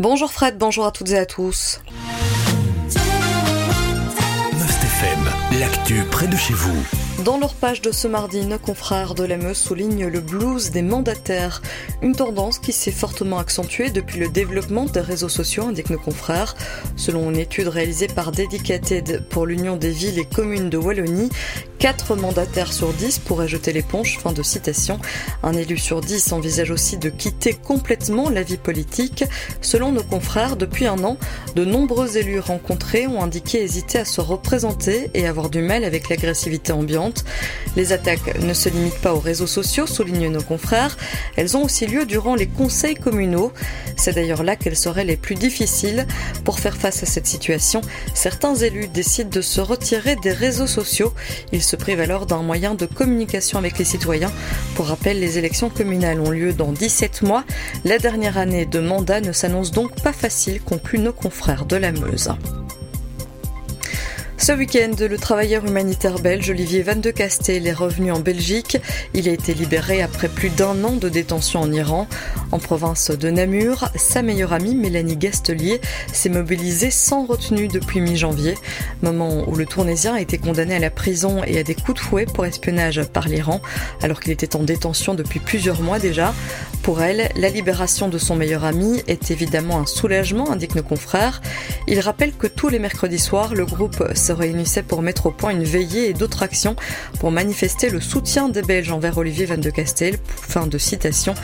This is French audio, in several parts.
Bonjour Fred, bonjour à toutes et à tous. Must FM, l'actu près de chez vous. Dans leur page de ce mardi, nos confrères de la Meuse soulignent le blues des mandataires, une tendance qui s'est fortement accentuée depuis le développement des réseaux sociaux, indiquent nos confrères. Selon une étude réalisée par Dedicated pour l'Union des villes et communes de Wallonie, 4 mandataires sur 10 pourraient jeter l'éponge. Fin de citation. Un élu sur 10 envisage aussi de quitter complètement la vie politique. Selon nos confrères, depuis un an, de nombreux élus rencontrés ont indiqué hésiter à se représenter et avoir du mal avec l'agressivité ambiante. Les attaques ne se limitent pas aux réseaux sociaux, soulignent nos confrères. Elles ont aussi lieu durant les conseils communaux. C'est d'ailleurs là qu'elles seraient les plus difficiles. Pour faire face à cette situation, certains élus décident de se retirer des réseaux sociaux. Se privent alors d'un moyen de communication avec les citoyens. Pour rappel, les élections communales ont lieu dans 17 mois. La dernière année de mandat ne s'annonce donc pas facile, concluent nos confrères de la Meuse. Ce week-end, le travailleur humanitaire belge Olivier Van de Castel est revenu en Belgique. Il a été libéré après plus d'un an de détention en Iran. En province de Namur, sa meilleure amie Mélanie Gastelier s'est mobilisée sans retenue depuis mi-janvier, moment où le Tournésien a été condamné à la prison et à des coups de fouet pour espionnage par l'Iran, alors qu'il était en détention depuis plusieurs mois déjà. Pour elle, la libération de son meilleur ami est évidemment un soulagement, indique nos confrères. Il rappelle que tous les mercredis soirs, le groupe se réunissait pour mettre au point une veillée et d'autres actions pour manifester le soutien des Belges envers Olivier Van de Castel. Fin de citation.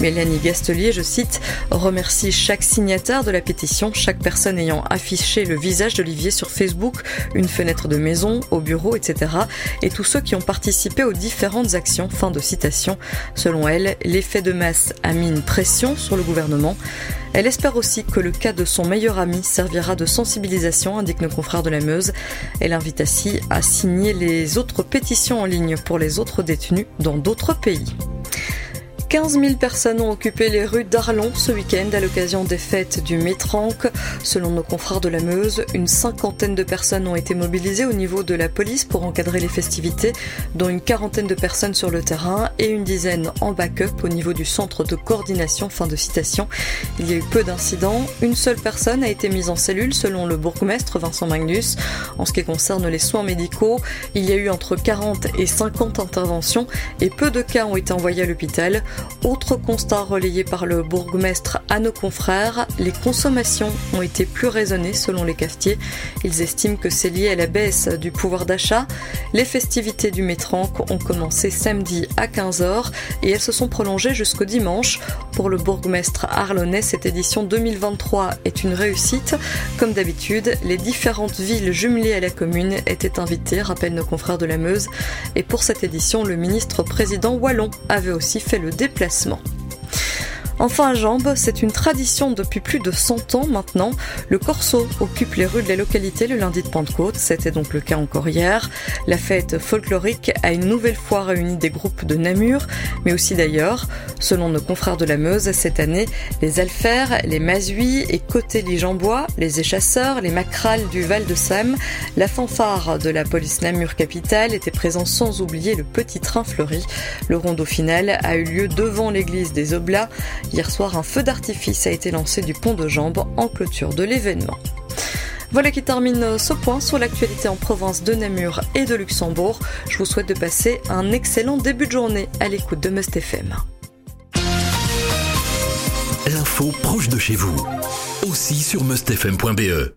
Mélanie Gastelier, je cite, remercie chaque signataire de la pétition, chaque personne ayant affiché le visage d'Olivier sur Facebook, une fenêtre de maison, au bureau, etc. et tous ceux qui ont participé aux différentes actions. Fin de citation. Selon elle, l'effet de masse a mis une pression sur le gouvernement. Elle espère aussi que le cas de son meilleur ami servira de sensibilisation, indique nos confrères de la Meuse. Elle invite ainsi à signer les autres pétitions en ligne pour les autres détenus dans d'autres pays. 15 000 personnes ont occupé les rues d'Arlon ce week-end à l'occasion des fêtes du Métranque. Selon nos confrères de la Meuse, une cinquantaine de personnes ont été mobilisées au niveau de la police pour encadrer les festivités, dont une quarantaine de personnes sur le terrain et une dizaine en backup au niveau du centre de coordination. Fin de citation. Il y a eu peu d'incidents. Une seule personne a été mise en cellule selon le bourgmestre Vincent Magnus. En ce qui concerne les soins médicaux, il y a eu entre 40 et 50 interventions et peu de cas ont été envoyés à l'hôpital. Autre constat relayé par le bourgmestre à nos confrères, les consommations ont été plus raisonnées selon les cafetiers. Ils estiment que c'est lié à la baisse du pouvoir d'achat. Les festivités du Métranque ont commencé samedi à 15h et elles se sont prolongées jusqu'au dimanche. Pour le bourgmestre arlonnais, cette édition 2023 est une réussite. Comme d'habitude, les différentes villes jumelées à la commune étaient invitées, rappellent nos confrères de la Meuse. Et pour cette édition, le ministre président Wallon avait aussi fait le déplacement. Enfin à Jambes, c'est une tradition depuis plus de 100 ans maintenant. Le Corso occupe les rues de la localité le lundi de Pentecôte, c'était donc le cas encore hier. La fête folklorique a une nouvelle fois réuni des groupes de Namur, mais aussi d'ailleurs. Selon nos confrères de la Meuse, cette année, les Alfers, les Mazuis et Côté-Lijambois, les échasseurs, les Macrales du Val de Sam, la fanfare de la police Namur capitale étaient présents sans oublier le petit train fleuri. Le rondeau final a eu lieu devant l'église des Oblats. Hier soir, un feu d'artifice a été lancé du pont de Jambes en clôture de l'événement. Voilà qui termine ce point sur l'actualité en province de Namur et de Luxembourg. Je vous souhaite de passer un excellent début de journée à l'écoute de Must FM. L'info proche de chez vous, aussi sur mustfm.be.